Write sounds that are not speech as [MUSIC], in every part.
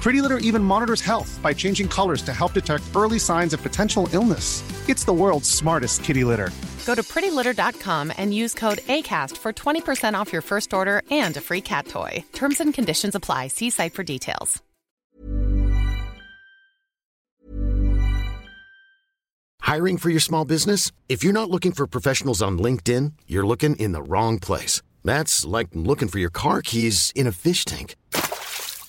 Pretty Litter even monitors health by changing colors to help detect early signs of potential illness. It's the world's smartest kitty litter. Go to prettylitter.com and use code ACAST for 20% off your first order and a free cat toy. Terms and conditions apply. See site for details. Hiring for your small business? If you're not looking for professionals on LinkedIn, you're looking in the wrong place. That's like looking for your car keys in a fish tank.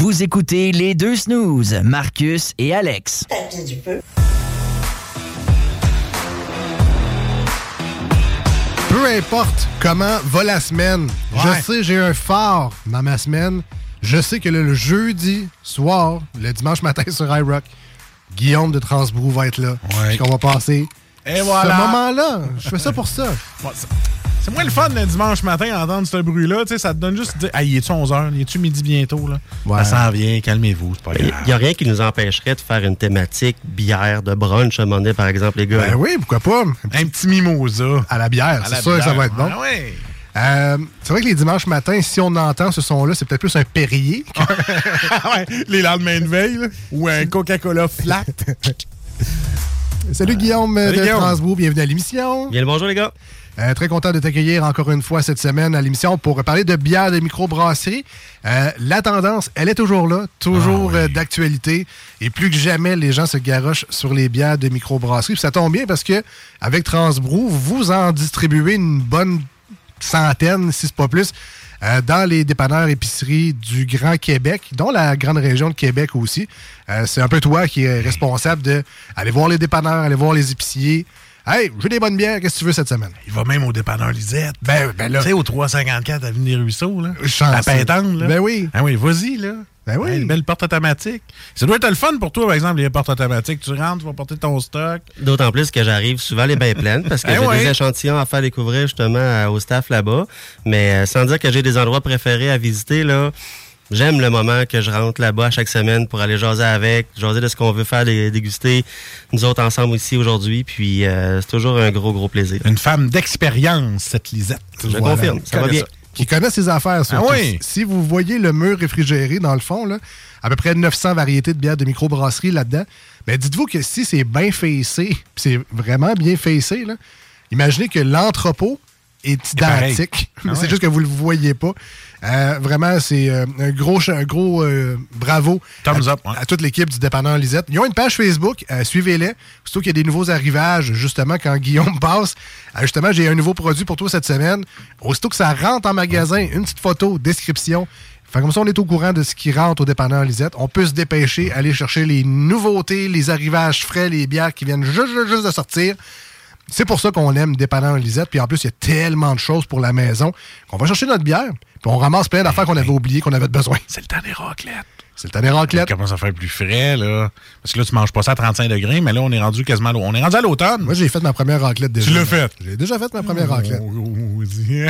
Vous écoutez les deux snooze, Marcus et Alex. Peu importe comment va la semaine, Ouais. je sais, j'ai un phare dans ma semaine. Je sais que le, le jeudi soir, le dimanche matin sur iRock, Guillaume de Transbrou va être là. Ouais. Puis qu'on va passer Et voilà. ce moment-là. Je fais ça pour ça. C'est- moins le fun le dimanche matin d'entendre ce bruit-là. Tu sais, ça te donne juste de dire, hey, est-tu 11h? Est-tu midi bientôt? Là? Ouais. Ça s'en vient, calmez-vous, c'est pas Il grave. n'y a rien qui nous empêcherait de faire une thématique bière, de brunch à un moment donné, par exemple, les gars. Ben oui, pourquoi pas? Un petit mimosa. À la bière, c'est sûr que ça va être bon. Ah ouais. Euh, c'est vrai que les dimanches matins, si on entend ce son-là, c'est peut-être plus un Perrier. [LAUGHS] Ah ouais, les lendemains de veille, là, ou un Coca-Cola flat. [LAUGHS] Salut Guillaume Salut, de Guillaume. Transbrou, bienvenue à l'émission. Bien le bonjour, les gars. Euh, très content de t'accueillir encore une fois cette semaine à l'émission pour parler de bière de microbrasserie. Euh, la tendance, elle est toujours là, toujours Ah oui. euh, d'actualité. Et plus que jamais, les gens se garochent sur les bières de microbrasserie. Puis ça tombe bien parce que avec Transbrou, vous en distribuez une bonne centaine, si c'est pas plus, euh, dans les dépanneurs épiceries du Grand Québec, dont la grande région de Québec aussi. Euh, c'est un peu toi qui es responsable de aller voir les dépanneurs, aller voir les épiciers. Hey, j'ai des bonnes bières, qu'est-ce que tu veux cette semaine? Il va même au dépanneur Lisette. Ben, ben là. Tu sais, au 354 Avenue des Ruisseaux, là. Chanceux. À Pintante, là. Ben oui. Ah oui, vas-y, là. Ben oui. Une belle porte automatique. Ça doit être le fun pour toi, par exemple, les portes automatiques. Tu rentres, tu vas porter ton stock. D'autant plus que j'arrive souvent les bains pleines parce que Eh j'ai ouais. des échantillons à faire découvrir justement au staff là-bas. Mais euh, sans dire que j'ai des endroits préférés à visiter, là. J'aime le moment que je rentre là-bas chaque semaine pour aller jaser avec, jaser de ce qu'on veut faire, dé- déguster, nous autres ensemble ici aujourd'hui. Puis euh, c'est toujours un gros, gros plaisir. Une femme d'expérience, cette Lisette. Je Voilà. confirme, ça va bien. Qui connaît ses affaires, surtout. Ah oui. Si vous voyez le mur réfrigéré dans le fond, là, à peu près 900 variétés de bières de microbrasserie là-dedans, mais dites-vous que si c'est bien puis c'est vraiment bien facé, là, imaginez que l'entrepôt est identique. Ah [LAUGHS] c'est juste que vous le voyez pas. Euh, vraiment, c'est euh, un gros, un gros euh, bravo Thumbs à, up, ouais. à toute l'équipe du dépanneur Lisette. Ils ont une page Facebook, euh, suivez-les. Surtout qu'il y a des nouveaux arrivages, justement, quand [LAUGHS] Guillaume passe. Euh, justement, j'ai un nouveau produit pour toi cette semaine. Aussitôt que ça rentre en magasin, une petite photo, description. Fait comme ça, on est au courant de ce qui rentre au dépanneur Lisette. On peut se dépêcher, aller chercher les nouveautés, les arrivages frais, les bières qui viennent juste, juste, juste de sortir. C'est pour ça qu'on aime Dépanneur Lisette. Puis en plus, il y a tellement de choses pour la maison qu'on va chercher notre bière. Puis on ramasse plein d'affaires qu'on avait oubliées, qu'on avait besoin. C'est le temps des raclettes. C'est le temps des raclettes. Ça commence à faire plus frais, là? Parce que là, tu manges pas ça à 35 degrés, mais là, on est rendu quasiment à On est rendu à l'automne. Moi, j'ai fait ma première raclette déjà. Tu l'as fait? J'ai déjà fait ma première raclette. Oh, oh, dis-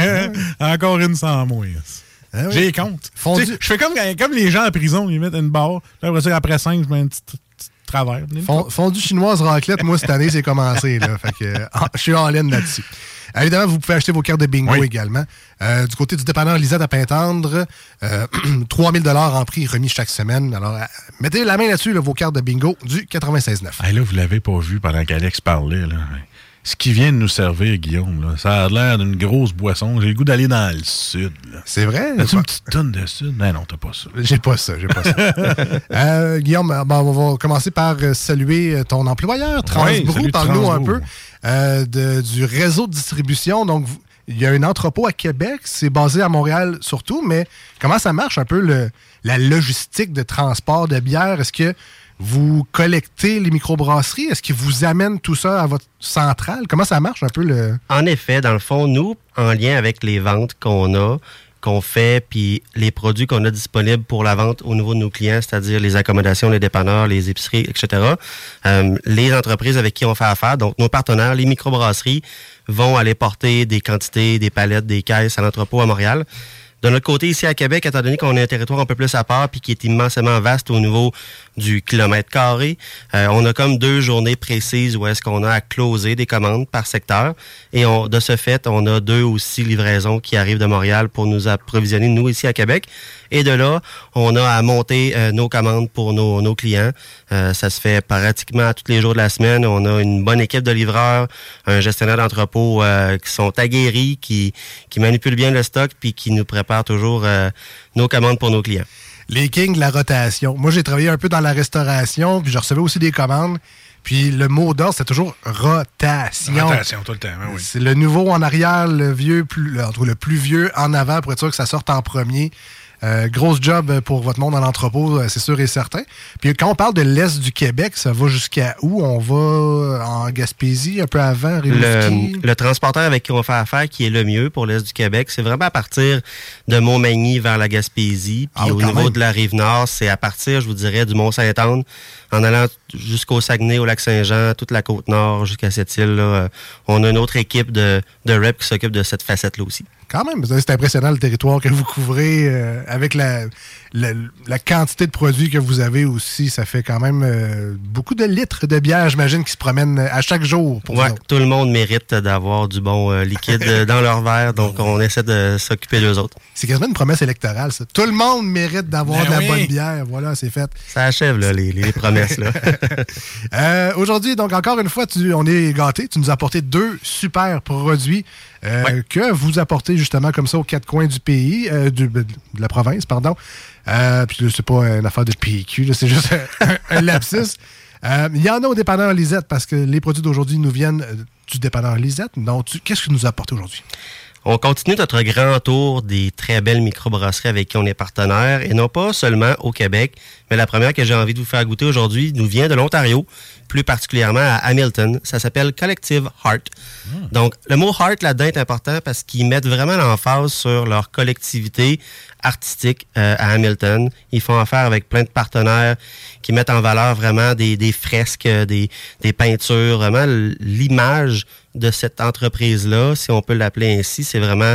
Encore une sans moi. Ah oui. J'ai compte. Fondu- Tu sais, Je fais comme, comme les gens en prison, ils mettent une barre. Puis après, ça, après 5, je mets un petit, petit travers. Fond- Fondue chinoise raclette, moi, cette année, c'est commencé. Là. Fait que, je suis en laine là-dessus. Euh, Évidemment, vous pouvez acheter vos cartes de bingo Oui. également. Euh, du côté du dépanneur Lisette à Pintendre, euh, [CLEARS THROAT] 3000 en prix remis chaque semaine. Alors, euh, mettez la main là-dessus, là, vos cartes de bingo du 96.9. Ah, là, vous l'avez pas vu pendant qu'Alex parlait. Là. Ce qui vient de nous servir, Guillaume, là, ça a l'air d'une grosse boisson. J'ai le goût d'aller dans le sud. C'est vrai? As-tu une petite tonne de sud? Non, non, t'as pas ça. J'ai pas ça, j'ai pas ça. [LAUGHS] Euh, Guillaume, bon, on va commencer par euh, saluer euh, ton employeur, Transbrou. salut Parle-nous un peu euh, de- du réseau de distribution. Donc, il y a un entrepôt à Québec, c'est basé à Montréal surtout, mais comment ça marche un peu le- la logistique de transport de bière? Est-ce que vous collectez les microbrasseries? Est-ce qu'ils vous amènent tout ça à votre centrale? Comment ça marche un peu le... En effet, dans le fond, nous, en lien avec les ventes qu'on a, qu'on fait, puis les produits qu'on a disponibles pour la vente au niveau de nos clients, c'est-à-dire les accommodations, les dépanneurs, les épiceries, etc., euh, les entreprises avec qui on fait affaire, donc nos partenaires, les microbrasseries, vont aller porter des quantités, des palettes, des caisses à l'entrepôt à Montréal. De notre côté, ici à Québec, étant donné qu'on est un territoire un peu plus à part puis qui est immensément vaste au niveau du kilomètre carré, euh, on a comme deux journées précises où est-ce qu'on a à closer des commandes par secteur. Et on, de ce fait, on a deux ou six livraisons qui arrivent de Montréal pour nous approvisionner, nous, ici à Québec. Et de là, on a à monter euh, nos commandes pour nos, nos clients. Euh, ça se fait pratiquement tous les jours de la semaine. On a une bonne équipe de livreurs, un gestionnaire d'entrepôt euh, qui sont aguerris, qui, qui manipulent bien le stock puis qui nous préparent toujours euh, nos commandes pour nos clients. les kings de la rotation. Moi, j'ai travaillé un peu dans la restauration, puis je recevais aussi des commandes. Puis le mot d'ordre, c'était toujours rotation. Rotation tout le temps, hein, oui. C'est le nouveau en arrière, le vieux, plus, le plus vieux en avant pour être sûr que ça sorte en premier. Euh, grosse job pour votre monde dans l'entrepôt, euh, c'est sûr et certain. Puis quand on parle de l'Est du Québec, ça va jusqu'à où? On va en Gaspésie, un peu avant, Rimouski? Le, le transporteur avec qui on fait affaire, qui est le mieux pour l'Est du Québec, c'est vraiment à partir de Montmagny vers la Gaspésie. Puis Ah, au niveau même. de la rive nord, c'est à partir, je vous dirais, du Mont-Saint-Anne, en allant jusqu'au Saguenay, au lac Saint-Jean, toute la côte nord, jusqu'à cette île-là. Euh, On a une autre équipe de, de rep qui s'occupe de cette facette-là aussi. Quand même, c'est impressionnant le territoire que vous couvrez euh, avec la, la, la quantité de produits que vous avez aussi. Ça fait quand même euh, beaucoup de litres de bière, j'imagine, qui se promènent à chaque jour pour Ouais, tout le monde mérite d'avoir du bon euh, liquide dans leur verre, donc on essaie de s'occuper d'eux autres. C'est quasiment une promesse électorale, ça. Tout le monde mérite d'avoir Ben de la oui. bonne bière. Voilà, c'est fait. Ça achève là, les, les promesses. Là. [LAUGHS] Euh, Aujourd'hui, donc encore une fois, tu, on est gâtés. Tu nous as apporté deux super produits euh, Ouais. que vous apportez justement comme ça aux quatre coins du pays, euh, du- de la province, pardon. Euh, puis là, c'est pas une affaire de PQ, là, c'est juste un, un [LAUGHS] lapsus. Euh, Il y en a au dépanneur Lisette parce que les produits d'aujourd'hui nous viennent euh, du dépanneur Lisette. Donc, qu'est-ce que nous as apporté aujourd'hui? On continue notre grand tour des très belles microbrasseries avec qui on est partenaire, et non pas seulement au Québec, mais la première que j'ai envie de vous faire goûter aujourd'hui nous vient de l'Ontario, plus particulièrement à Hamilton. Ça s'appelle Collective Heart. Donc, le mot heart là-dedans est important parce qu'ils mettent vraiment l'emphase sur leur collectivité artistique euh, à Hamilton. Ils font affaire avec plein de partenaires qui mettent en valeur vraiment des, des fresques, euh, des, des peintures, vraiment l'image de cette entreprise-là, si on peut l'appeler ainsi, c'est vraiment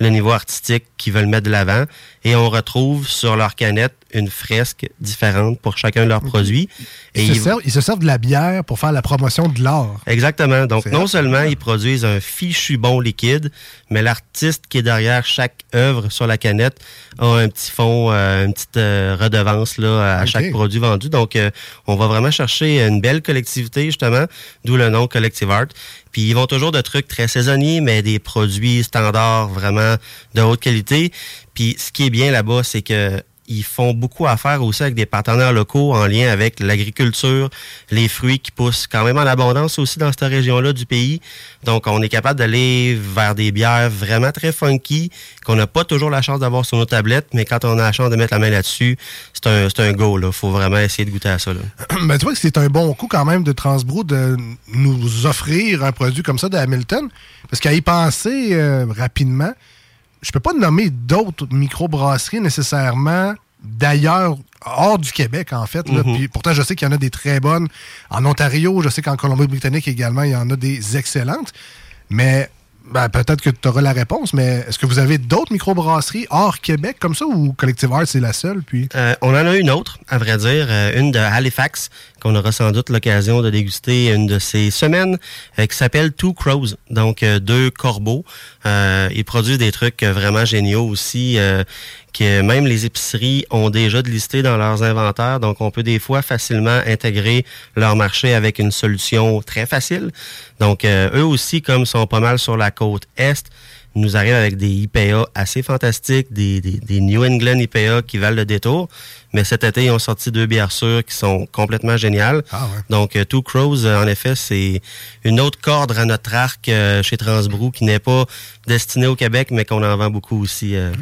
le niveau artistique qu'ils veulent mettre de l'avant. Et on retrouve sur leur canette une fresque différente pour chacun de leurs produits. Et Ils, se ils- servent, ils se servent de la bière pour faire la promotion de l'art. Exactement. Donc, non seulement ils produisent un fichu bon liquide, mais l'artiste qui est derrière chaque œuvre sur la canette a un petit fond, euh, une petite euh, redevance là, à chaque produit vendu. Donc, euh, on va vraiment chercher une belle collectivité, justement, d'où le nom Collective Art. Puis, ils vont toujours de trucs très saisonniers, mais des produits standards vraiment de haute qualité. Puis, ce qui est bien là-bas, c'est que ils font beaucoup affaire aussi avec des partenaires locaux en lien avec l'agriculture, les fruits qui poussent quand même en abondance aussi dans cette région-là du pays. Donc, on est capable d'aller vers des bières vraiment très funky, qu'on n'a pas toujours la chance d'avoir sur nos tablettes, mais quand on a la chance de mettre la main là-dessus, c'est un, c'est un go. Il faut vraiment essayer de goûter à ça. Là. [CLEARS THROAT] Ben, tu vois que c'est un bon coup quand même de Transbro de nous offrir un produit comme ça de Hamilton. Parce qu'à y penser euh, rapidement, je peux pas nommer d'autres microbrasseries nécessairement d'ailleurs, hors du Québec, en fait. là. Mhm. Puis pourtant, je sais qu'il y en a des très bonnes. En Ontario, je sais qu'en Colombie-Britannique également, il y en a des excellentes. Mais ben, peut-être que tu auras la réponse, mais est-ce que vous avez d'autres microbrasseries hors Québec comme ça ou Collective Arts, c'est la seule? Puis... Euh, on en a une autre, à vrai dire, euh, une de Halifax, qu'on aura sans doute l'occasion de déguster une de ces semaines, euh, qui s'appelle Two Crows, donc euh, deux corbeaux. Euh, ils produisent des trucs vraiment géniaux aussi, euh, que même les épiceries ont déjà de listés dans leurs inventaires, donc on peut des fois facilement intégrer leur marché avec une solution très facile. Donc eux aussi, comme sont pas mal sur la côte est, nous arrivent avec des IPA assez fantastiques, des, des, des New England IPA qui valent le détour. Mais cet été, ils ont sorti deux bières sûres qui sont complètement géniales. Ah ouais. Donc, euh, Two Crows, euh, en effet, c'est une autre corde à notre arc euh, chez Transbrou qui n'est pas destinée au Québec, mais qu'on en vend beaucoup aussi. euh.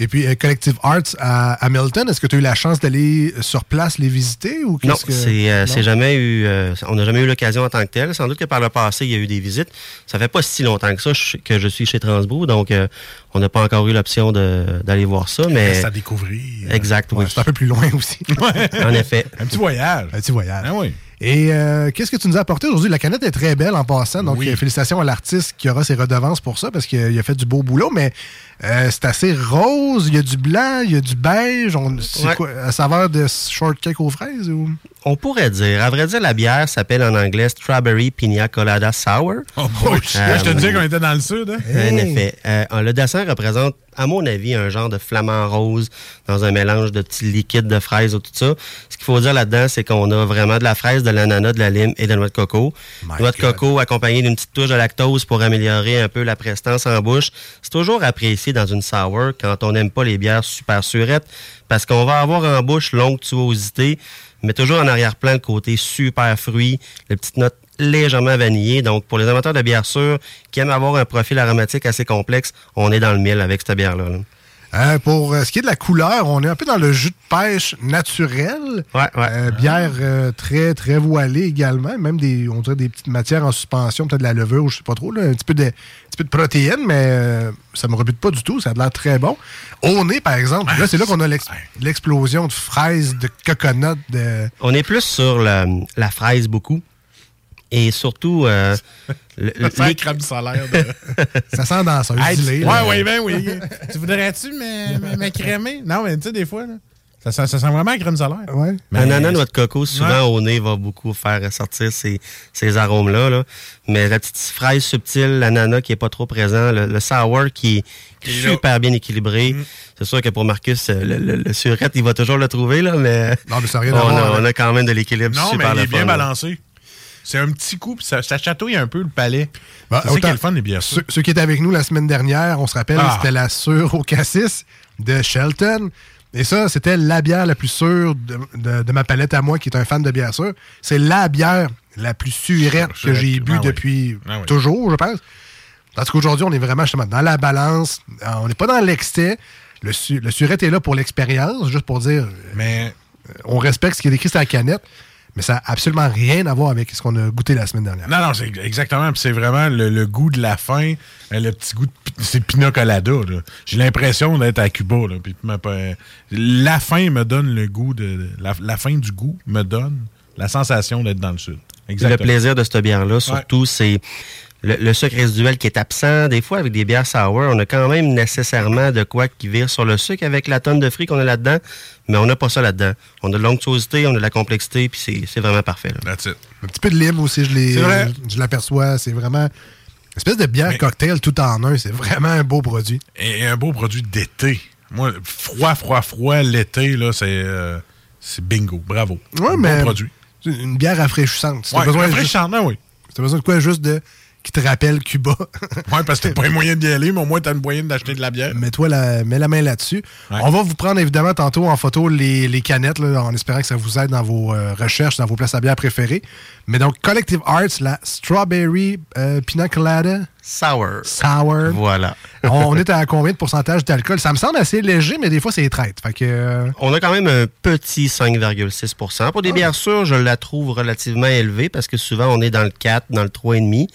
Et puis, euh, Collective Arts à Hamilton, est-ce que tu as eu la chance d'aller sur place les visiter? ou Non, que... c'est euh, c'est jamais eu, euh, on n'a jamais eu l'occasion en tant que tel. Sans doute que par le passé, il y a eu des visites. Ça fait pas si longtemps que ça je- que je suis chez Transbrou, donc on n'a pas encore eu l'option d'aller voir ça, mais à découvrir. exact, oui. Ouais, c'est un peu plus loin aussi. [LAUGHS] En effet. Un petit voyage. Un petit voyage. Ah oui. Et euh, qu'est-ce que tu nous as apporté aujourd'hui? La canette est très belle en passant, donc Oui. euh, félicitations à l'artiste qui aura ses redevances pour ça parce qu'il a fait du beau boulot, mais euh, c'est assez rose, il y a du blanc, il y a du beige. on- C'est Ouais. quoi, à saveur de shortcake aux fraises? Ou... On pourrait dire. À vrai dire, la bière s'appelle en anglais Strawberry Pina Colada Sour. Oh, boy. Là, je te Euh, disais qu'on était dans le sud. Hein? En Hey. effet. Euh, le dessin représente, à mon avis, un genre de flamant rose dans un mélange de petits liquides de fraises ou tout ça. Ce qu'il faut dire là-dedans, c'est qu'on a vraiment de la fraise, de l'ananas, de la lime et de la noix de coco. My noix de God. coco accompagnée d'une petite touche de lactose pour améliorer un peu la prestance en bouche. C'est toujours apprécié dans une sour quand on n'aime pas les bières super surettes parce qu'on va avoir en bouche l'onctuosité, mais toujours en arrière-plan le côté super fruit, les petites notes légèrement vanillées. Donc, pour les amateurs de bières sûres qui aiment avoir un profil aromatique assez complexe, on est dans le mille avec cette bière-là. là. Euh, pour euh, ce qui est de la couleur, on est un peu dans le jus de pêche naturel. Ouais, ouais. Euh, bière euh, très, très voilée également. Même des, on dirait des petites matières en suspension, peut-être de la levure ou je sais pas trop. Là, un, petit peu de, un petit peu de protéines, mais ça me rebute pas du tout. Ça a l'air très bon. Au nez, par exemple, là, c'est là qu'on a l'ex- l'explosion de fraises, de coconut, de... On est plus sur la fraise beaucoup. Et surtout, euh, [LAUGHS] le- les- crème solaire. De... [LAUGHS] Ça sent dans ça. Hey, ouais, oui, ben oui. [LAUGHS] tu voudrais-tu me- me- m'écrémer? Non, mais tu sais, des fois, là, ça, sent- ça sent vraiment la crème solaire. Ouais. Mais- Ananas, noix de coco, souvent Ouais. au nez, va beaucoup faire ressortir ces, ces arômes-là. là. Mais la petite fraise subtile, l'ananas qui est pas trop présent, le, le sour qui est super bien équilibré. C'est sûr que pour Marcus, euh, le, le- le surette, il va toujours le trouver, là, mais Non, mais ça rien on, a, on a quand même de l'équilibre Non, mais super il est bien là. balancé. C'est un petit coup, puis ça, ça chatouille un peu le palais. Bah, c'est ça qui autant- est le fun des bières. Ceux, ceux qui étaient avec nous la semaine dernière, on se rappelle, Ah. c'était la sûre au cassis de Shelton. Et ça, c'était la bière la plus sûre de, de- de ma palette à moi, qui est un fan de bière sûre. C'est la bière la plus surette que j'ai bu ah depuis Ah oui. toujours, je pense. Parce qu'aujourd'hui, on est vraiment justement dans la balance. Euh, On n'est pas dans l'excès. Le, su- le surette est là pour l'expérience, juste pour dire, Mais on respecte ce qui est écrit sur la canette, mais ça n'a absolument rien à voir avec ce qu'on a goûté la semaine dernière. Non, non, c'est exactement. Puis c'est vraiment le, le goût de la fin, euh, le petit goût de. C'est le pina colada. là. J'ai l'impression d'être à Cuba. Là, puis ma- la fin me donne le goût de. La, la fin du goût me donne la sensation d'être dans le sud. Le Exactement. plaisir de cette bière-là, surtout, c'est le, le sucre résiduel qui est absent. Des fois, avec des bières sour, on a quand même nécessairement de quoi qui vire sur le sucre avec la tonne de fruits qu'on a là-dedans, mais on n'a pas ça là-dedans. On a de l'onctuosité, on a de la complexité, puis c'est- c'est vraiment parfait. là. That's it. Un petit peu de lime aussi, je l'aperçois. C'est vraiment une espèce de bière Mais- cocktail tout en un. C'est vraiment un beau produit. Et un beau produit d'été. Moi, froid, froid, froid, l'été, là, c'est. euh, c'est bingo. Bravo. Ouais, Un mais- Bon produit. C'est Une bière rafraîchissante. Si Ouais, besoin, juste- rafraîchissant, non, oui. si t'as besoin de quoi juste de qui te rappelle Cuba, [LAUGHS] Ouais, parce que t'as pas les moyens d'y aller, mais au moins t'as le moyen d'acheter de la bière. mets-toi la, mets la main là-dessus. Ouais. On va vous prendre évidemment tantôt en photo les, les canettes, là, en espérant que ça vous aide dans vos euh, recherches, dans vos places à bière préférées. Mais donc, Collective Arts, la Strawberry euh, Pina Colada Sour. Sour. Voilà. [LAUGHS] on est à combien de pourcentage d'alcool? Ça me semble assez léger, mais des fois, c'est traite. Fait que... euh, On a quand même un petit 5,6% Pour des Ah. bières sûres, je la trouve relativement élevée parce que souvent on est dans le 4, dans le 3,5.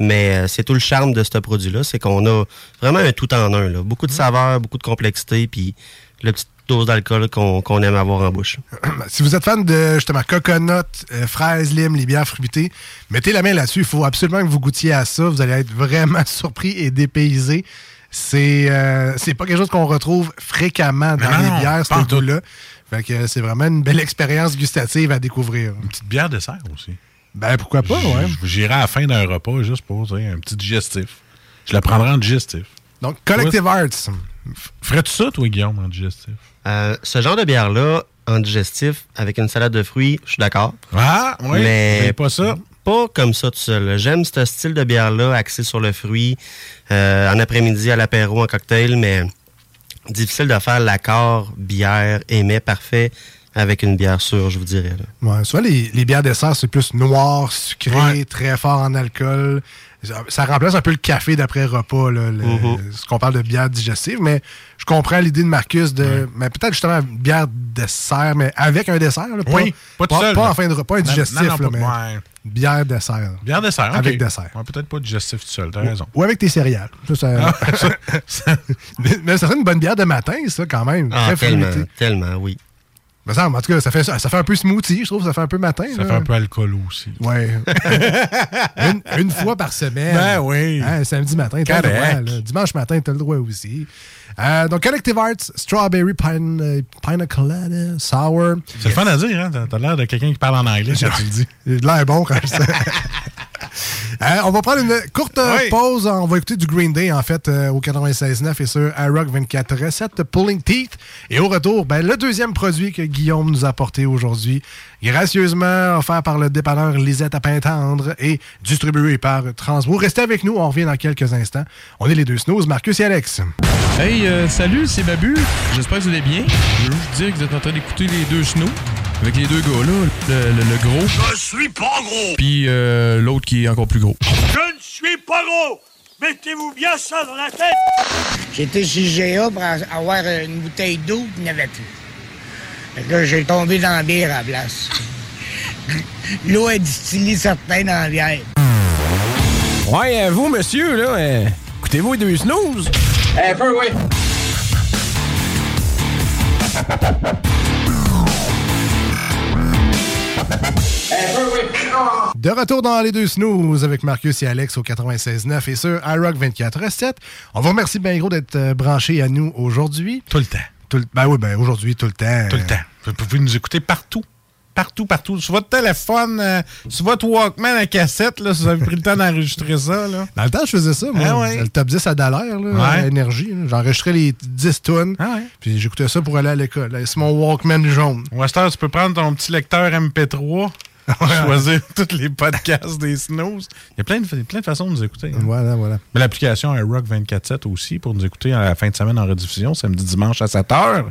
Mais euh, c'est tout le charme de ce produit-là, c'est qu'on a vraiment un tout en un. Là. Beaucoup de Mm. saveurs, beaucoup de complexité, puis le petit dose d'alcool qu'on aime avoir en bouche. [CLEARS THROAT] si vous êtes fan de justement coconut, euh, fraises, lime, les bières fruitées, mettez la main là-dessus. Il faut absolument que vous goûtiez à ça. Vous allez être vraiment [LAUGHS] surpris et dépaysé. C'est euh, c'est pas quelque chose qu'on retrouve fréquemment dans non, les bières, ce goût-là. Fait que c'est vraiment une belle expérience gustative à découvrir. Une petite bière dessert aussi. Ben pourquoi pas, ouais. J'irai à la fin d'un repas juste pour tu sais, un petit digestif. Je le prendrai en digestif. Donc, Collective Arts. Ferais-tu ça, toi, Guillaume, en digestif? Euh, ce genre de bière-là, en digestif, avec une salade de fruits, je suis d'accord. Ah, oui. Mais pas ça? Pas comme ça tout seul. J'aime ce style de bière-là, axé sur le fruit, euh, en après-midi à l'apéro, en cocktail, mais difficile de faire l'accord bière et parfait avec une bière sûre, je vous dirais. là. Ouais, souvent, les, les bières dessert, c'est plus noir, sucré, Ouais. très fort en alcool. Ça, ça remplace un peu le café d'après repas, là, le- Mhm. ce qu'on parle de bière digestive. Mais je comprends l'idée de Marcus de. Mais peut-être justement une bière dessert, mais avec un dessert. là, pas, Oui, pas tout seul, Pas en fin de repas, un Non, digestif, non, là, pas- mais ouais. bière dessert. Bière dessert, ok. Avec dessert. Ouais, Peut-être pas digestif tout seul, t'as raison. Ou avec tes céréales. Ça, ça- [LAUGHS] mais, [LAUGHS] mais ça serait une bonne bière de matin, ça, quand même. Ah, tellement, tellement, oui. Me semble, en tout cas, ça fait, ça fait un peu smoothie, je trouve. Ça fait un peu matin. Ça là. fait un peu alcoolo aussi. Ouais. [LAUGHS] une, une fois par semaine. Ben oui. Hein, samedi matin, t'as le droit. là. Dimanche matin, t'as le droit aussi. Euh, donc, Collective Arts, Strawberry Pine, euh, Pina Colada, Sour. C'est le fun à dire, hein? T'as- l'air de quelqu'un qui parle en anglais le dis. [LAUGHS] J'ai de l'air bon quand je. [LAUGHS] Euh, on va prendre une courte Oui. pause. On va écouter du Green Day, en fait, euh, au 96.9 et sur iRock 24 recettes Pulling Teeth. Et au retour, ben, le deuxième produit que Guillaume nous a apporté aujourd'hui, gracieusement offert par le dépanneur Lisette à Pintendre et distribué par Transbro. Restez avec nous, on revient dans quelques instants. On est les deux snooze, Marcus et Alex. Hey, euh, salut, c'est Babu. J'espère que vous allez bien. Je veux juste dire que vous êtes en train d'écouter les deux snows. Avec les deux gars là, le, le- le gros, Je suis pas gros. puis euh, l'autre qui est encore plus gros. Je ne suis pas gros. Mettez-vous bien ça dans la tête. J'étais chez GA pour avoir une bouteille d'eau, il n'y avait plus. Fait que là, j'ai tombé dans la bière à la place. [LAUGHS] L'eau est distillée certains dans la bière. Ouais, euh, vous, monsieur, là, euh, écoutez-vous les deux snooze? Un peu, oui. De retour dans les deux snooze avec Marcus et Alex au 96.9 et sur iRock 24.7. On vous remercie bien gros d'être euh, branchés à nous aujourd'hui. Tout le temps. Tout le- ben oui, ben aujourd'hui, tout le temps. Tout le temps. Vous pouvez nous écouter partout. Partout, partout. Sur votre téléphone, euh, sur votre Walkman à cassette, là, si vous avez pris le temps d'enregistrer ça. Là. [LAUGHS] Dans le temps, je faisais ça, moi. Ah ouais. Le top 10 à Dallaire, là, Ouais. à Énergie. J'enregistrais les 10 tonnes. Ah ouais. Puis j'écoutais ça pour aller à l'école. C'est mon Walkman jaune. Heure, tu peux prendre ton petit lecteur MP3, [LAUGHS] choisir [LAUGHS] tous les podcasts des Snows. Il y a plein de, plein de façons de nous écouter. hein. Voilà, voilà. Mais l'application iRock 24.7 aussi pour nous écouter à la fin de semaine en rediffusion, samedi, dimanche à 7 h.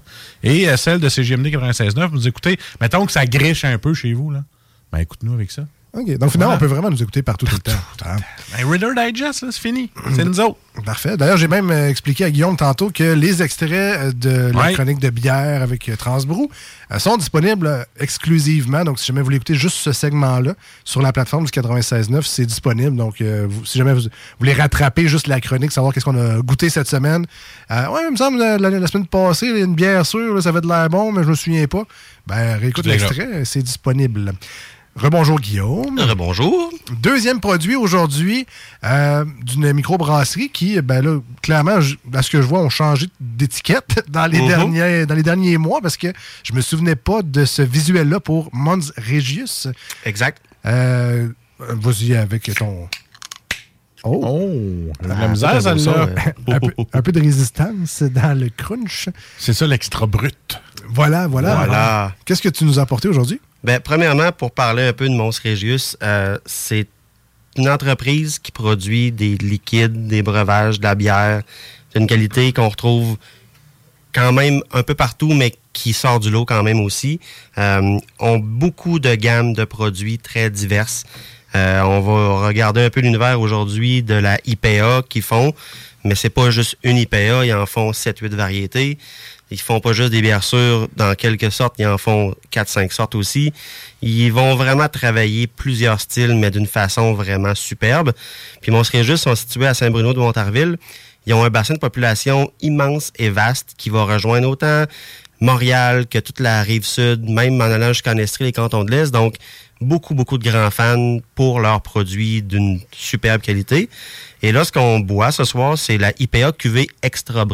Et euh, celle de CGMD 96.9, vous nous écoutez. Mettons que ça griche un peu chez vous. là. Ben écoute-nous avec ça. OK. Donc finalement, Voilà. on peut vraiment nous écouter partout, tout le temps. Ben, Reader Digest, c'est fini. C'est nous autres. Parfait. D'ailleurs, j'ai même euh, expliqué à Guillaume tantôt que les extraits euh, de la Ouais. chronique de bière avec euh, Transbrou sont disponibles exclusivement. Donc, si jamais vous voulez écouter juste ce segment-là sur la plateforme du 96.9, c'est disponible. Donc, euh, vous- si jamais vous, voulez rattraper juste la chronique, savoir qu'est-ce qu'on a goûté cette semaine. Euh, ouais, il me semble, la, la- semaine passée, une bière sûre, là, ça avait de l'air bon, mais je me souviens pas. Ben, réécoute l'extrait, c'est disponible. Rebonjour Guillaume. Bonjour. Deuxième produit aujourd'hui euh, d'une microbrasserie qui, ben là, clairement, je- à ce que je vois, ont changé d'étiquette [LAUGHS] dans les derniers dans les derniers mois parce que je me souvenais pas de ce visuel-là pour Mons Regius. Exact. Euh, Vas-y avec ton. Oh! Oh! La Ah, misère, ça, celle-là. un, peu, un peu de résistance dans le crunch. C'est ça l'extra brut. Voilà, voilà. Voilà. Qu'est-ce que tu nous as apporté aujourd'hui? Ben, premièrement, pour parler un peu de Mons Regius, euh, c'est une entreprise qui produit des liquides, des breuvages, de la bière, d'une qualité qu'on retrouve quand même un peu partout, mais qui sort du lot quand même aussi. Euh, ont beaucoup de gammes de produits très diverses. Euh, on va regarder un peu l'univers aujourd'hui de la IPA qu'ils font, mais c'est pas juste une IPA, ils en font 7-8 variétés. Ils font pas juste des bières sûres, dans quelque sorte, ils en font 4-5 sortes aussi. Ils vont vraiment travailler plusieurs styles, mais d'une façon vraiment superbe. Puis Mons Régis sont situés à Saint-Bruno de Montarville. ils ont un bassin de population immense et vaste qui va rejoindre autant Montréal que toute la rive sud, même en allant jusqu'en Estrie, les cantons de l'Est. Donc, beaucoup, beaucoup de grands fans pour leurs produits d'une superbe qualité. Et là, ce qu'on boit ce soir, c'est la IPA QV Extra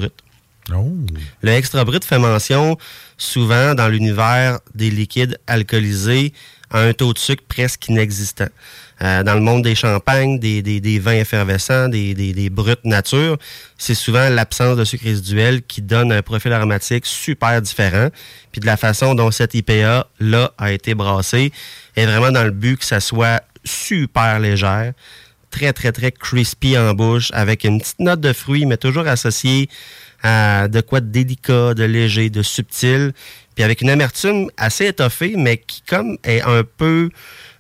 Brut. Le Extra Brut fait mention souvent dans l'univers des liquides alcoolisés à un taux de sucre presque inexistant. Euh, dans le monde des champagnes, des vins effervescents, des, des, des brutes nature, c'est souvent l'absence de sucre résiduel qui donne un profil aromatique super différent. Puis de la façon dont cette IPA-là a été brassée est vraiment dans le but que ça soit super légère, très, très, très crispy en bouche, avec une petite note de fruits, mais toujours associée de quoi de délicat, de léger, de subtil, puis avec une amertume assez étoffée, mais qui comme est un peu,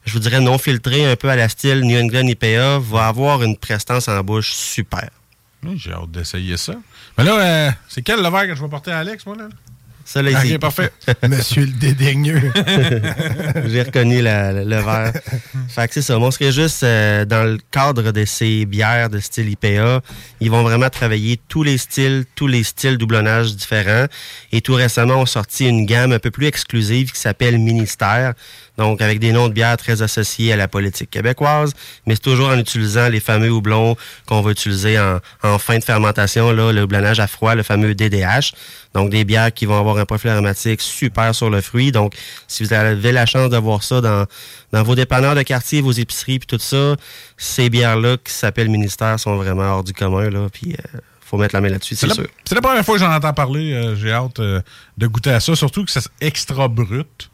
je vous dirais non filtrée, un peu à la style New England IPA, va avoir une prestance en bouche super. J'ai hâte d'essayer ça. Mais là, euh, c'est quel le verre que je vais porter à Alex, moi, là? Ça, là, ici. Ok, parfait. [LAUGHS] Monsieur le dédaigneux. [LAUGHS] J'ai reconnu la- le, le verre. Fait que c'est ça. Moi, on serait juste euh, dans le cadre de ces bières de style IPA. Ils vont vraiment travailler tous les styles, tous les styles doublonnage différents. Et tout récemment, on sorti une gamme un peu plus exclusive qui s'appelle Ministère. Donc, avec des noms de bières très associés à la politique québécoise, mais c'est toujours en utilisant les fameux houblons qu'on va utiliser en, en fin de fermentation, là, le houblonnage à froid, le fameux DDH. Donc, des bières qui vont avoir un profil aromatique super sur le fruit. Donc, si vous avez la chance de voir ça dans, dans vos dépanneurs de quartier, vos épiceries, puis tout ça, ces bières-là qui s'appellent Ministère sont vraiment hors du commun, là. Puis, euh, faut mettre la main là-dessus, c'est la, sûr. c'est la première fois que j'en entends parler. euh, j'ai hâte euh, de goûter à ça, surtout que c'est extra brut.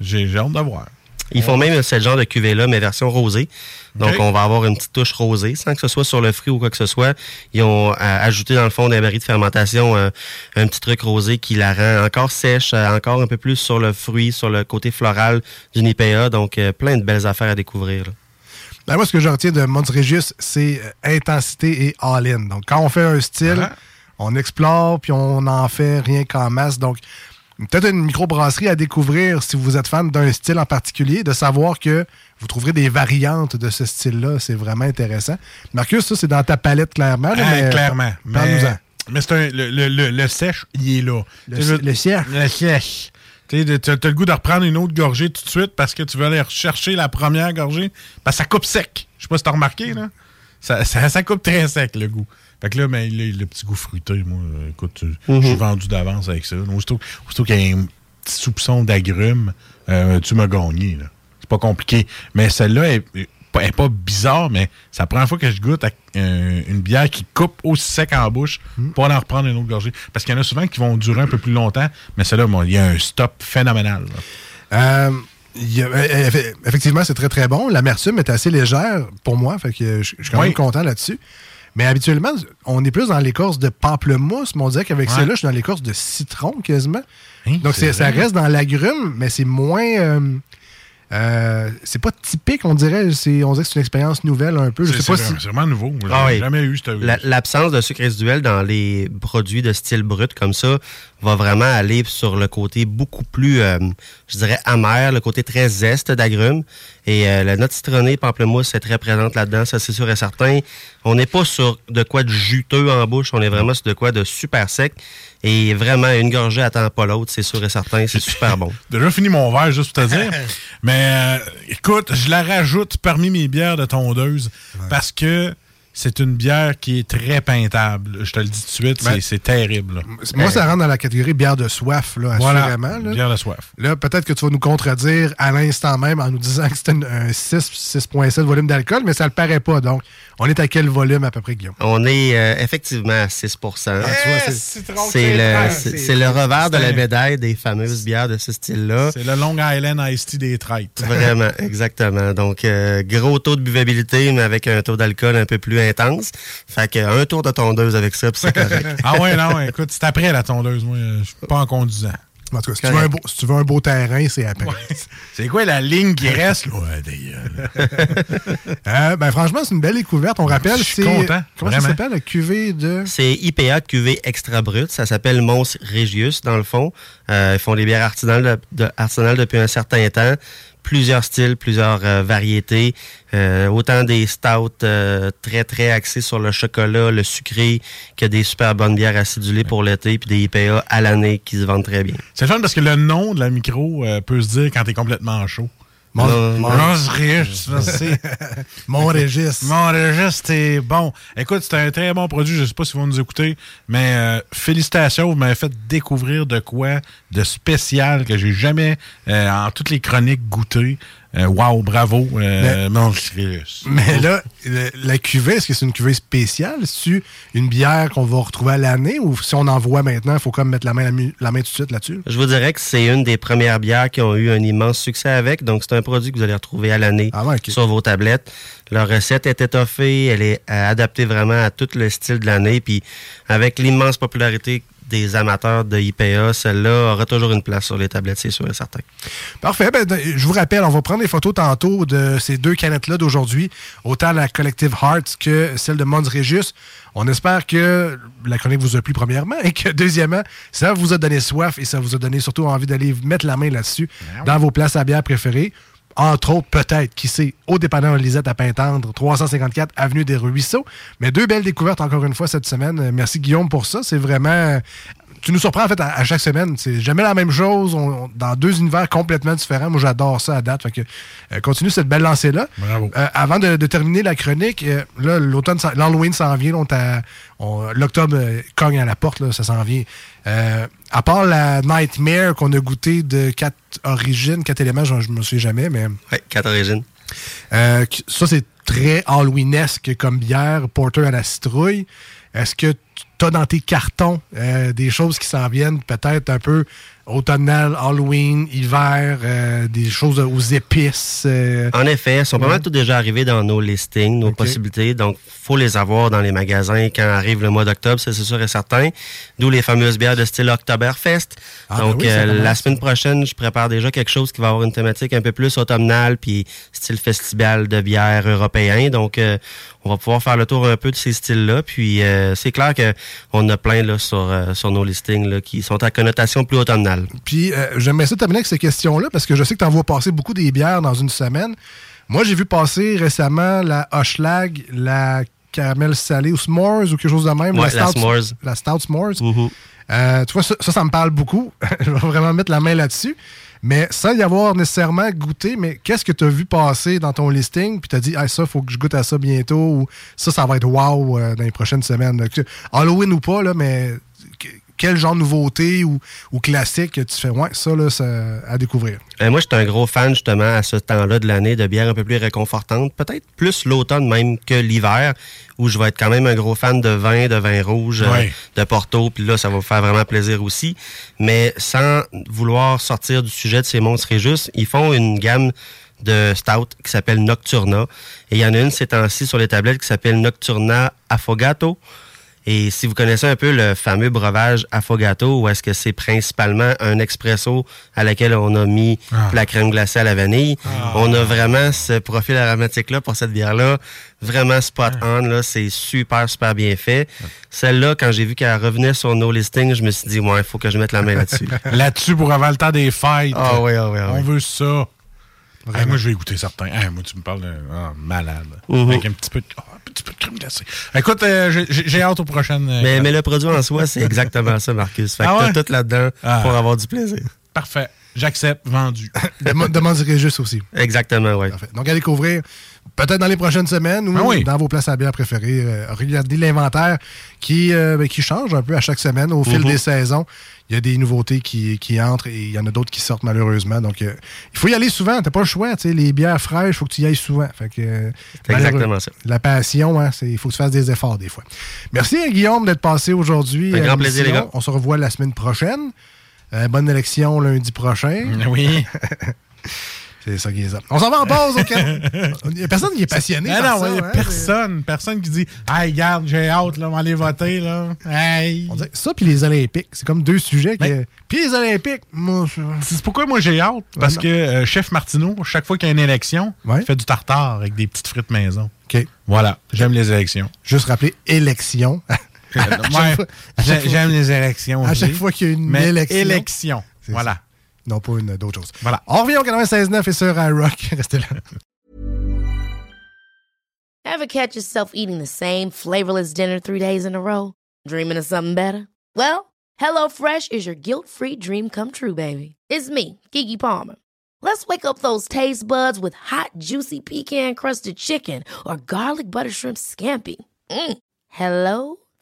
J'ai j'ai hâte de voir. Ils font même ce genre de cuvée-là, mais version rosée. Donc, on va avoir une petite touche rosée, sans que ce soit sur le fruit ou quoi que ce soit. Ils ont euh, ajouté dans le fond d'un baril de fermentation euh, un petit truc rosé qui la rend encore sèche, euh, encore un peu plus sur le fruit, sur le côté floral d'une IPA. Donc, euh, plein de belles affaires à découvrir. là. Ben, moi, ce que je retiens de Montregius, c'est intensité et all-in. Donc, quand on fait un style, on explore, puis on en fait rien qu'en masse. Donc, peut-être une microbrasserie à découvrir si vous êtes fan d'un style en particulier, de savoir que vous trouverez des variantes de ce style-là. C'est vraiment intéressant. Marcus, ça, c'est dans ta palette, clairement. là, Ah, mais, clairement. Parle-nous-en. Mais, c'est un, le, le, le, le sèche, il est là. Le- Tu sèche. Le sèche. Tu t'as le goût de reprendre une autre gorgée tout de suite parce que tu veux aller rechercher la première gorgée. Parce que ça coupe sec. Je sais pas si t'as remarqué, là. Ça, ça, ça coupe très sec, le goût. Fait que là, ben, le, le petit goût fruité, moi, euh, écoute, euh, je suis Mhm. vendu d'avance avec ça. Aussitôt, aussitôt qu'il y a un petit soupçon d'agrumes, euh, tu m'as gagné. C'est pas compliqué. Mais celle-là est, pas- est pas bizarre, mais c'est la première fois que je goûte à, euh, une bière qui coupe aussi sec en bouche pour aller en reprendre une autre gorgée. Parce qu'il y en a souvent qui vont durer un peu plus longtemps, mais celle-là, bon, il y a un stop phénoménal. Euh, y a- effectivement, c'est très très bon. L'amertume est assez légère pour moi, fait que je je suis quand même content là-dessus. Mais habituellement, on est plus dans l'écorce de pamplemousse, mais on dirait qu'avec Ouais. celle-là, je suis dans l'écorce de citron quasiment. Hein, Donc ça reste dans l'agrume, mais c'est moins. euh, euh, c'est pas typique, on dirait. C'est, on dirait que c'est une expérience nouvelle un peu. Je C'est sais pas c'est si. vraiment- c'est vraiment nouveau. J'ai Ah oui. jamais eu L'absence de sucre résiduel dans les produits de style brut comme ça va vraiment aller sur le côté beaucoup plus, euh, je dirais, amer, le côté très zeste d'agrumes. Et euh, la note citronnée, pamplemousse, est très présente là-dedans, ça c'est sûr et certain. On n'est pas sur de quoi de juteux en bouche, on est vraiment sur de quoi de super sec. Et vraiment, une gorgée attend pas l'autre, c'est sûr et certain, c'est super bon. [LAUGHS] Déjà fini mon verre, juste pour te dire. [LAUGHS] Mais euh, écoute, je la rajoute parmi mes bières de tondeuse parce que c'est une bière qui est très peintable. Je te le dis tout de suite, Ben, c'est- terrible. là. Moi, ça rentre dans la catégorie bière de soif, là, Voilà, assurément. là. bière de soif. Là, peut-être que tu vas nous contredire à l'instant même en nous disant que c'était un 6, 6,7 volume d'alcool, mais ça le paraît pas. Donc, on est à quel volume à peu près, Guillaume? On est euh, effectivement à 6 Ah, vois, c'est- le, revers de la médaille des fameuses bières de ce style-là. C'est le Long Island Iced Tea des traites. Vraiment, exactement. Donc, euh, gros taux de buvabilité, mais avec un taux d'alcool un peu plus intense. Fait que un tour de tondeuse avec ça, puis c'est [LAUGHS] correct. ah ouais, non, écoute, c'est après la tondeuse. Moi, euh, je suis pas en conduisant. En tout cas, si tu, veux un beau, si tu veux un beau terrain, c'est après. C'est quoi la ligne qui [LAUGHS] reste? là? Ouais, d'ailleurs. [LAUGHS] Euh, ben, franchement, c'est une belle découverte. On rappelle, Je suis c'est. content, Comment ça s'appelle, la cuvée de? C'est IPA QV extra brut. Ça s'appelle Mons Regius, dans le fond. Euh, ils font des bières artisanales, de- de- artisanales depuis un certain temps. Plusieurs styles, plusieurs euh, variétés, euh, autant des stouts euh, très très axés sur le chocolat, le sucré, que des super bonnes bières acidulées pour l'été, puis des IPA à l'année qui se vendent très bien. C'est fun parce que le nom de la micro peut se dire quand t'es complètement chaud. Mon, Euh, mon- Mon Régis, merci. [LAUGHS] mon Régis. Mon Régis, bon. Écoute, c'est un très bon produit. Je sais pas si vous nous écoutez, mais euh, félicitations. Vous m'avez fait découvrir de quoi de spécial que j'ai jamais, euh, en toutes les chroniques, goûté. Euh, wow, bravo. Euh, mon Régis. Mais là, le- la cuvée, est-ce que c'est une cuvée spéciale? C'est une bière qu'on va retrouver à l'année? Ou si on en voit maintenant, il faut comme mettre la main, la, main tout de suite là-dessus? Je vous dirais que c'est une des premières bières qui ont eu un immense succès avec. Donc, c'est un produit que vous allez retrouver à l'année sur vos tablettes. Leur recette est étoffée, elle est adaptée vraiment à tout le style de l'année. Puis, avec l'immense popularité des amateurs de IPA, celle-là aura toujours une place sur les tablettes, c'est sûr et certain. Parfait. Ben, je vous rappelle, on va prendre des photos tantôt de ces deux canettes-là d'aujourd'hui, autant la Collective Hearts que celle de Mons Régis. On espère que la chronique vous a plu premièrement et que deuxièmement, ça vous a donné soif et ça vous a donné surtout envie d'aller mettre la main là-dessus dans vos places à bière préférées. Entre autres, peut-être, qui sait, au dépanneur Lisette à Pintendre, 354 Avenue des Ruisseaux. Mais deux belles découvertes encore une fois cette semaine. Euh, Merci Guillaume pour ça. C'est vraiment tu nous surprends en fait à, à chaque semaine. C'est jamais la même chose, on- on- dans deux univers complètement différents. Moi, j'adore ça à date. Fait que, euh, continue cette belle lancée-là. Bravo. Euh, avant de, de terminer la chronique, euh, là, l'automne, l'Halloween s'en vient. là, on t'a- on- L'octobre euh, cogne à la porte, là, ça s'en vient. Euh, à part la Nightmare qu'on a goûté de quatre origines, quatre éléments, je, je me souviens jamais, mais. Oui, quatre origines. Euh, ça, c'est très Halloweenesque comme bière, porter à la citrouille. Est-ce que tu as dans tes cartons euh, des choses qui s'en viennent, peut-être un peu automnal, Halloween, hiver, euh, des choses aux épices? euh? En effet, elles sont pas Ouais. mal toutes déjà arrivées dans nos listings, nos possibilités. Donc, faut les avoir dans les magasins quand arrive le mois d'octobre, c'est sûr et certain. D'où les fameuses bières de style Oktoberfest. Ah, Donc, ben oui, ça euh, la semaine prochaine, je prépare déjà quelque chose qui va avoir une thématique un peu plus automnale, puis style festival de bière européen. Donc, euh, on va pouvoir faire le tour un peu de ces styles-là. Puis, euh, c'est clair que on a plein là, sur, euh, sur nos listings là, qui sont à connotation plus automnale. Puis euh, j'aimerais ça terminer avec ces questions-là parce que je sais que tu en vois passer beaucoup des bières dans une semaine. Moi, j'ai vu passer récemment la Hochelag, la caramel salée ou s'mores ou quelque chose de même. Ouais, la s'mores. La Stout s'mores. Euh, tu vois, ça, ça, ça me parle beaucoup. [LAUGHS] je vais vraiment mettre la main là-dessus. Mais sans y avoir nécessairement goûté, mais qu'est-ce que tu as vu passer dans ton listing? Puis tu as dit, ah, ça, il faut que je goûte à ça bientôt. Ou ça, ça va être wow euh, dans les prochaines semaines. Halloween ou pas, là, mais quel genre de nouveauté ou, ou classique que tu fais, ouais, ça, là, ça, à découvrir? Euh, moi, je suis un gros fan, justement, à ce temps-là de l'année, de bières un peu plus réconfortantes. Peut-être plus l'automne même que l'hiver, où je vais être quand même un gros fan de vin, de vin rouge, euh, de Porto. Puis là, ça va vous faire vraiment plaisir aussi. Mais sans vouloir sortir du sujet de ces monstres juste, ils font une gamme de stout qui s'appelle Nocturna. Et il y en a une ces temps-ci sur les tablettes qui s'appelle Nocturna Affogato. Et si vous connaissez un peu le fameux breuvage Affogato, où est-ce que c'est principalement un expresso à laquelle on a mis Ah. la crème glacée à la vanille, on a vraiment ce profil aromatique-là pour cette bière-là. Vraiment spot on, là, c'est super, super bien fait. Celle-là, quand j'ai vu qu'elle revenait sur nos listings, je me suis dit, ouais, il faut que je mette la main là-dessus. [LAUGHS] Là-dessus pour avoir le temps des fêtes. Ah oui, ah oui, ah On oui. veut ça. Hey, moi, je vais écouter certains. Hey, moi, tu me parles de ah, malade. Mhm. Avec un petit peu de, ah, un petit peu de crème glacée. Écoute, euh, j'ai- hâte aux prochaines. euh, Mais, mais le produit en soi, c'est [LAUGHS] exactement ça, Marcus. Fait que Ah ouais? t'as tout là-dedans Ah. pour avoir du plaisir. Parfait. J'accepte. Vendu. [LAUGHS] Demandez juste aussi. Exactement, oui. Donc, à découvrir peut-être dans les prochaines semaines ou Ah oui. dans vos places à bière préférées. Euh, regardez l'inventaire qui, euh, ben, qui change un peu à chaque semaine au fil Mhm. des saisons. Il y a des nouveautés qui, qui entrent et il y en a d'autres qui sortent malheureusement. Donc, euh, il faut y aller souvent. T'as pas le choix. tu sais, Les bières fraîches, il faut que tu y ailles souvent. Fait que, euh, C'est exactement ça. La passion, hein, il faut que tu fasses des efforts des fois. Merci hein, Guillaume d'être passé aujourd'hui. Un à grand plaisir, les gars. On se revoit la semaine prochaine. Euh, bonne élection lundi prochain. [LAUGHS] Oui. [LAUGHS] C'est ça qui est ça. On s'en va en pause, OK? [LAUGHS] Il n'y a personne qui est passionné. Ah par non, il y a hein, personne. Personne qui dit Hey, regarde, j'ai hâte, là, on va aller voter, là. Hey. On ça puis les Olympiques. C'est comme deux sujets. Ben- que... Puis les Olympiques, moi, je- C'est pourquoi moi j'ai hâte. Parce que euh, Chef Martineau, chaque fois qu'il y a une élection, Ouais. il fait du tartare avec des petites frites maison. OK. Voilà, j'aime les élections. Juste rappeler élection. J'aime les élections. à chaque fois qu'il y a une Mais élection. élection. Voilà. non pas une d'autre chose. Voilà. On revient au 96.9 et sur iRock. [LAUGHS] Restez là. Ever catch yourself eating the same flavorless dinner three days in a row? Dreaming of something better? Well, HelloFresh is your guilt-free dream come true, baby. It's me, Kiki Palmer. Let's wake up those taste buds with hot, juicy pecan-crusted chicken or garlic butter shrimp scampi. Mm. Hello?